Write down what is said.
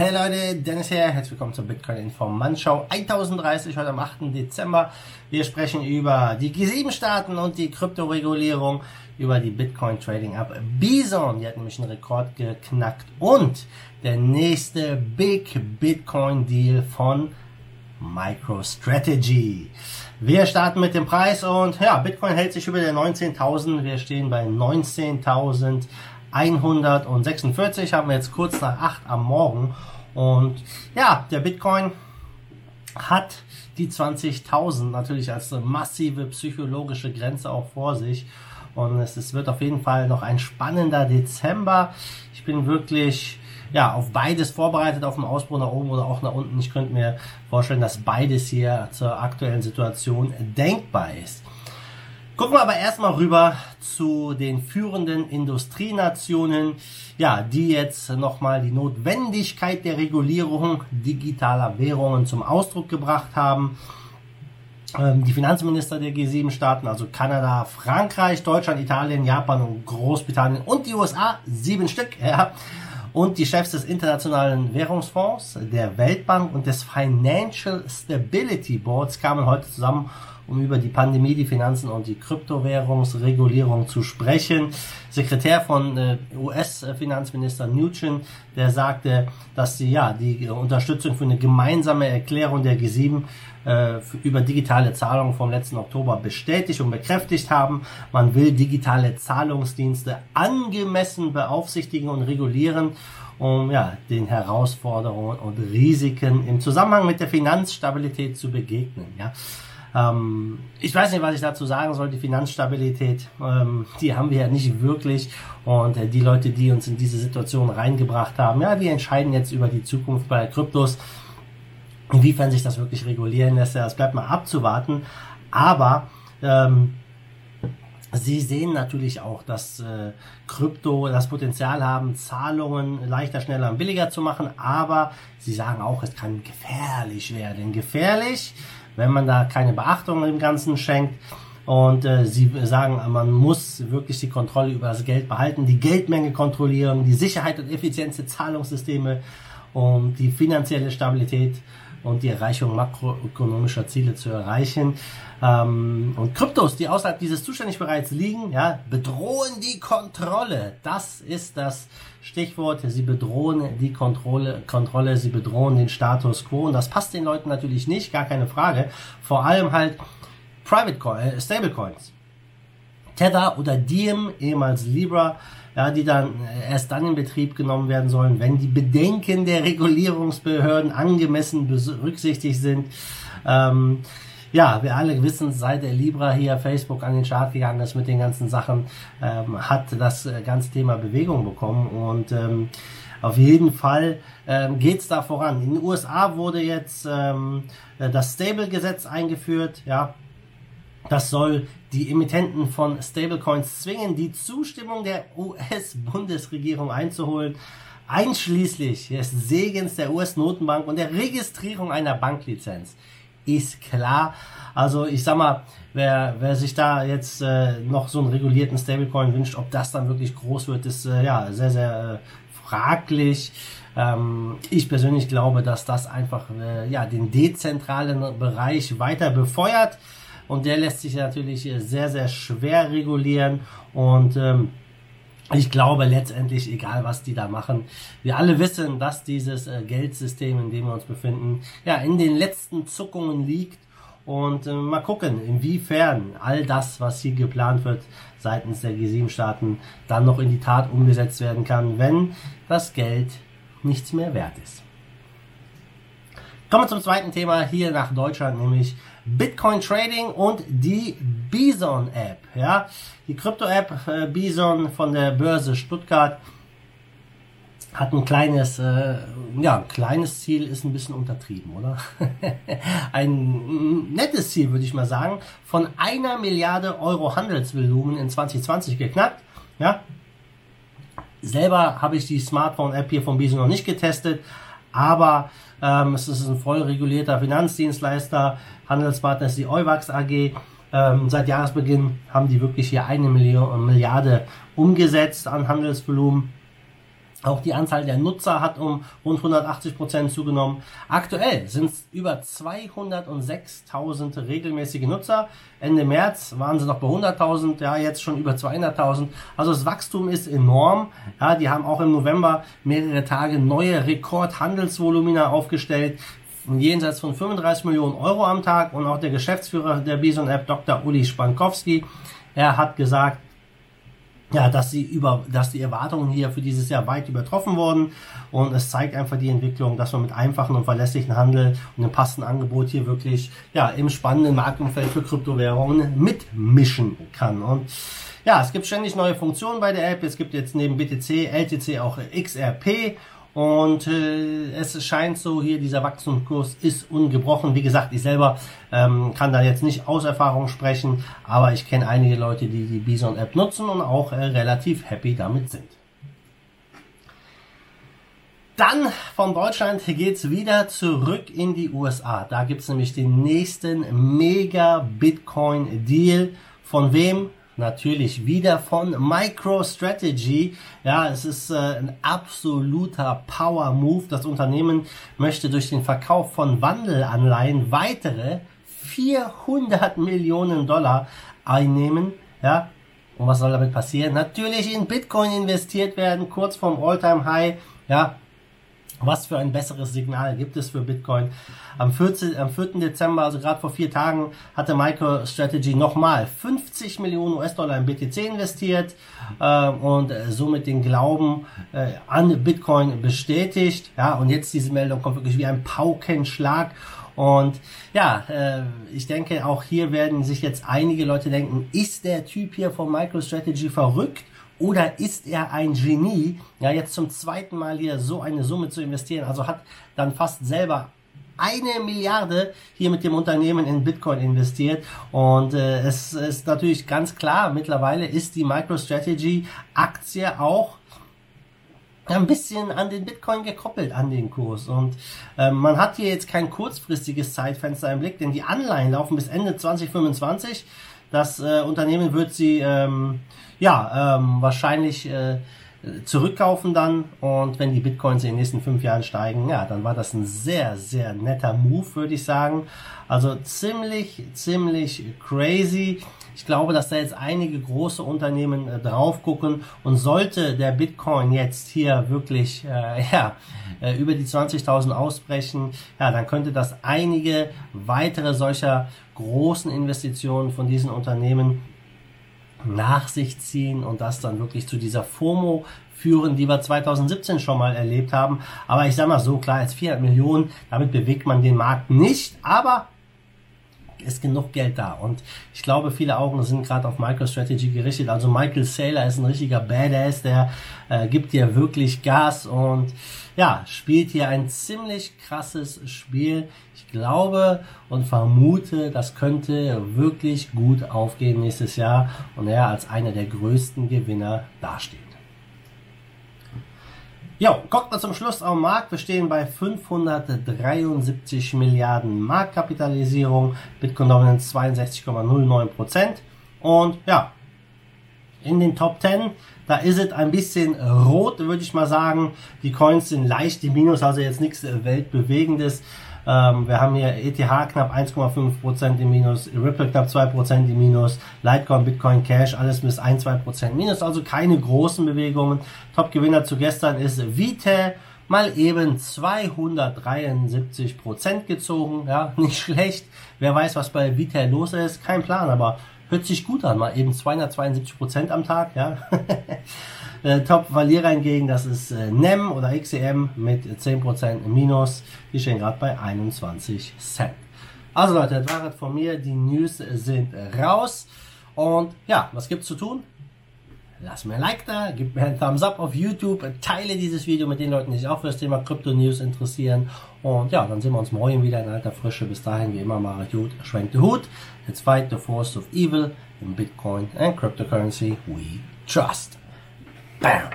Hey Leute, Dennis hier, herzlich willkommen zur Bitcoin Informant 1030 heute am 8. Dezember. Wir sprechen über die G7-Staaten und die Kryptoregulierung, über die Bitcoin Trading App Bison, die hat nämlich einen Rekord geknackt und der nächste Big Bitcoin Deal von MicroStrategy. Wir starten mit dem Preis und ja, Bitcoin hält sich über der 19.000. Wir stehen bei 19.000. 146 haben wir jetzt kurz nach 8 am Morgen. Und ja, der Bitcoin hat die 20.000 natürlich als massive psychologische Grenze auch vor sich. Und es, es wird auf jeden Fall noch ein spannender Dezember. Ich bin wirklich ja, auf beides vorbereitet, auf dem Ausbruch nach oben oder auch nach unten. Ich könnte mir vorstellen, dass beides hier zur aktuellen Situation denkbar ist. Gucken wir aber erstmal rüber zu den führenden Industrienationen, ja, die jetzt nochmal die Notwendigkeit der Regulierung digitaler Währungen zum Ausdruck gebracht haben. Ähm, die Finanzminister der G7-Staaten, also Kanada, Frankreich, Deutschland, Italien, Japan und Großbritannien und die USA, sieben Stück, ja, und die Chefs des Internationalen Währungsfonds, der Weltbank und des Financial Stability Boards kamen heute zusammen um über die Pandemie, die Finanzen und die Kryptowährungsregulierung zu sprechen. Sekretär von äh, US-Finanzminister Nugent, der sagte, dass sie ja die Unterstützung für eine gemeinsame Erklärung der G7 äh, über digitale Zahlungen vom letzten Oktober bestätigt und bekräftigt haben. Man will digitale Zahlungsdienste angemessen beaufsichtigen und regulieren um ja, den Herausforderungen und Risiken im Zusammenhang mit der Finanzstabilität zu begegnen. Ja. Ähm, ich weiß nicht, was ich dazu sagen soll. Die Finanzstabilität, ähm, die haben wir ja nicht wirklich. Und äh, die Leute, die uns in diese Situation reingebracht haben, ja, die entscheiden jetzt über die Zukunft bei Kryptos. Inwiefern sich das wirklich regulieren lässt, das bleibt mal abzuwarten. Aber ähm, Sie sehen natürlich auch, dass äh, Krypto das Potenzial haben, Zahlungen leichter, schneller und billiger zu machen, aber Sie sagen auch, es kann gefährlich werden. Gefährlich, wenn man da keine Beachtung dem Ganzen schenkt. Und äh, sie sagen, man muss wirklich die Kontrolle über das Geld behalten, die Geldmenge kontrollieren, die Sicherheit und Effizienz der Zahlungssysteme um die finanzielle Stabilität und die Erreichung makroökonomischer Ziele zu erreichen. Ähm, und Kryptos, die außerhalb dieses Zuständigbereichs liegen, ja, bedrohen die Kontrolle. Das ist das Stichwort. Sie bedrohen die Kontrolle, Kontrolle, sie bedrohen den Status quo. Und das passt den Leuten natürlich nicht, gar keine Frage. Vor allem halt Private Coin, äh, Stablecoins. Tether oder Diem, ehemals Libra, ja, die dann äh, erst dann in Betrieb genommen werden sollen, wenn die Bedenken der Regulierungsbehörden angemessen berücksichtigt sind. Ähm, ja, wir alle wissen, seit der Libra hier Facebook an den Start gegangen ist mit den ganzen Sachen, ähm, hat das äh, ganze Thema Bewegung bekommen und ähm, auf jeden Fall ähm, geht es da voran. In den USA wurde jetzt ähm, äh, das Stable-Gesetz eingeführt, ja, das soll die Emittenten von Stablecoins zwingen, die Zustimmung der US-Bundesregierung einzuholen, einschließlich des Segens der US-Notenbank und der Registrierung einer Banklizenz. Ist klar. Also ich sag mal, wer, wer sich da jetzt äh, noch so einen regulierten Stablecoin wünscht, ob das dann wirklich groß wird, ist äh, ja sehr, sehr äh, fraglich. Ähm, ich persönlich glaube, dass das einfach äh, ja, den dezentralen Bereich weiter befeuert und der lässt sich natürlich sehr, sehr schwer regulieren und ähm, ich glaube letztendlich, egal was die da machen, wir alle wissen, dass dieses äh, Geldsystem, in dem wir uns befinden, ja, in den letzten Zuckungen liegt. Und äh, mal gucken, inwiefern all das, was hier geplant wird seitens der G7-Staaten, dann noch in die Tat umgesetzt werden kann, wenn das Geld nichts mehr wert ist. Kommen wir zum zweiten Thema hier nach Deutschland, nämlich Bitcoin Trading und die Bison App. Ja, die Krypto App äh, Bison von der Börse Stuttgart hat ein kleines, äh, ja, ein kleines Ziel ist ein bisschen untertrieben, oder? ein nettes Ziel, würde ich mal sagen, von einer Milliarde Euro Handelsvolumen in 2020 geknackt. Ja, selber habe ich die Smartphone-App hier von Bison noch nicht getestet, aber ähm, es ist ein voll regulierter Finanzdienstleister. Handelspartner ist die Euwax AG. Ähm, seit Jahresbeginn haben die wirklich hier eine Milliarde umgesetzt an Handelsvolumen. Auch die Anzahl der Nutzer hat um rund 180 Prozent zugenommen. Aktuell sind es über 206.000 regelmäßige Nutzer. Ende März waren sie noch bei 100.000, ja, jetzt schon über 200.000. Also das Wachstum ist enorm. Ja, die haben auch im November mehrere Tage neue Rekordhandelsvolumina aufgestellt. Jenseits von 35 Millionen Euro am Tag und auch der Geschäftsführer der Bison App, Dr. Uli Spankowski, er hat gesagt, ja, dass sie über, dass die Erwartungen hier für dieses Jahr weit übertroffen wurden. Und es zeigt einfach die Entwicklung, dass man mit einfachen und verlässlichen Handel und einem passenden Angebot hier wirklich, ja, im spannenden Marktumfeld für Kryptowährungen mitmischen kann. Und ja, es gibt ständig neue Funktionen bei der App. Es gibt jetzt neben BTC, LTC auch XRP und äh, es scheint so hier, dieser Wachstumskurs ist ungebrochen. Wie gesagt, ich selber ähm, kann da jetzt nicht aus Erfahrung sprechen, aber ich kenne einige Leute, die die Bison App nutzen und auch äh, relativ happy damit sind. Dann von Deutschland geht's wieder zurück in die USA. Da gibt's nämlich den nächsten Mega Bitcoin Deal. Von wem? Natürlich wieder von MicroStrategy. Ja, es ist äh, ein absoluter Power Move. Das Unternehmen möchte durch den Verkauf von Wandelanleihen weitere 400 Millionen Dollar einnehmen. Ja, und was soll damit passieren? Natürlich in Bitcoin investiert werden, kurz vorm Alltime High. Ja, was für ein besseres Signal gibt es für Bitcoin? Am 14, am 4. Dezember, also gerade vor vier Tagen, hatte MicroStrategy nochmal 50 Millionen US-Dollar in BTC investiert äh, und somit den Glauben äh, an Bitcoin bestätigt. Ja, und jetzt diese Meldung kommt wirklich wie ein Paukenschlag. Und ja, äh, ich denke, auch hier werden sich jetzt einige Leute denken, ist der Typ hier von MicroStrategy verrückt? Oder ist er ein Genie, ja, jetzt zum zweiten Mal hier so eine Summe zu investieren? Also hat dann fast selber eine Milliarde hier mit dem Unternehmen in Bitcoin investiert. Und äh, es ist natürlich ganz klar, mittlerweile ist die MicroStrategy Aktie auch ein bisschen an den Bitcoin gekoppelt, an den Kurs. Und ähm, man hat hier jetzt kein kurzfristiges Zeitfenster im Blick, denn die Anleihen laufen bis Ende 2025. Das äh, Unternehmen wird sie ähm, ja ähm, wahrscheinlich äh, zurückkaufen dann und wenn die Bitcoins in den nächsten fünf Jahren steigen, ja, dann war das ein sehr, sehr netter Move, würde ich sagen. Also ziemlich, ziemlich crazy. Ich glaube, dass da jetzt einige große Unternehmen äh, drauf gucken und sollte der Bitcoin jetzt hier wirklich äh, ja, äh, über die 20.000 ausbrechen, ja, dann könnte das einige weitere solcher großen Investitionen von diesen Unternehmen nach sich ziehen und das dann wirklich zu dieser FOMO führen, die wir 2017 schon mal erlebt haben. Aber ich sag mal so, klar, als 400 Millionen, damit bewegt man den Markt nicht, aber ist genug Geld da. Und ich glaube, viele Augen sind gerade auf MicroStrategy gerichtet. Also Michael Saylor ist ein richtiger Badass, der äh, gibt hier wirklich Gas und ja, spielt hier ein ziemlich krasses Spiel. Ich glaube und vermute, das könnte wirklich gut aufgehen nächstes Jahr und er als einer der größten Gewinner dasteht. Ja, guckt mal zum Schluss den Markt. Wir stehen bei 573 Milliarden Marktkapitalisierung, Bitcoin Dominance 62,09% Und ja, in den Top 10, da ist es ein bisschen rot, würde ich mal sagen. Die Coins sind leicht im Minus, also jetzt nichts Weltbewegendes. Ähm, wir haben hier ETH knapp 1,5% im Minus, Ripple knapp 2% im Minus, Litecoin, Bitcoin Cash, alles bis 1-2% Minus, also keine großen Bewegungen. Top-Gewinner zu gestern ist Vite, mal eben 273% gezogen, ja, nicht schlecht. Wer weiß, was bei Vite los ist, kein Plan, aber hört sich gut an, mal eben 272% am Tag, ja. Äh, Top-Verlierer hingegen, das ist äh, NEM oder XEM mit 10% Minus. Die stehen gerade bei 21 Cent. Also Leute, das war es von mir. Die News sind raus. Und ja, was gibt's zu tun? Lass mir ein Like da, gib mir einen Thumbs up auf YouTube, teile dieses Video mit den Leuten, die sich auch für das Thema Crypto News interessieren. Und ja, dann sehen wir uns morgen wieder in alter Frische. Bis dahin, wie immer, macht gut, schwenkt den Hut. Let's fight the force of evil in Bitcoin and cryptocurrency we trust. Bam.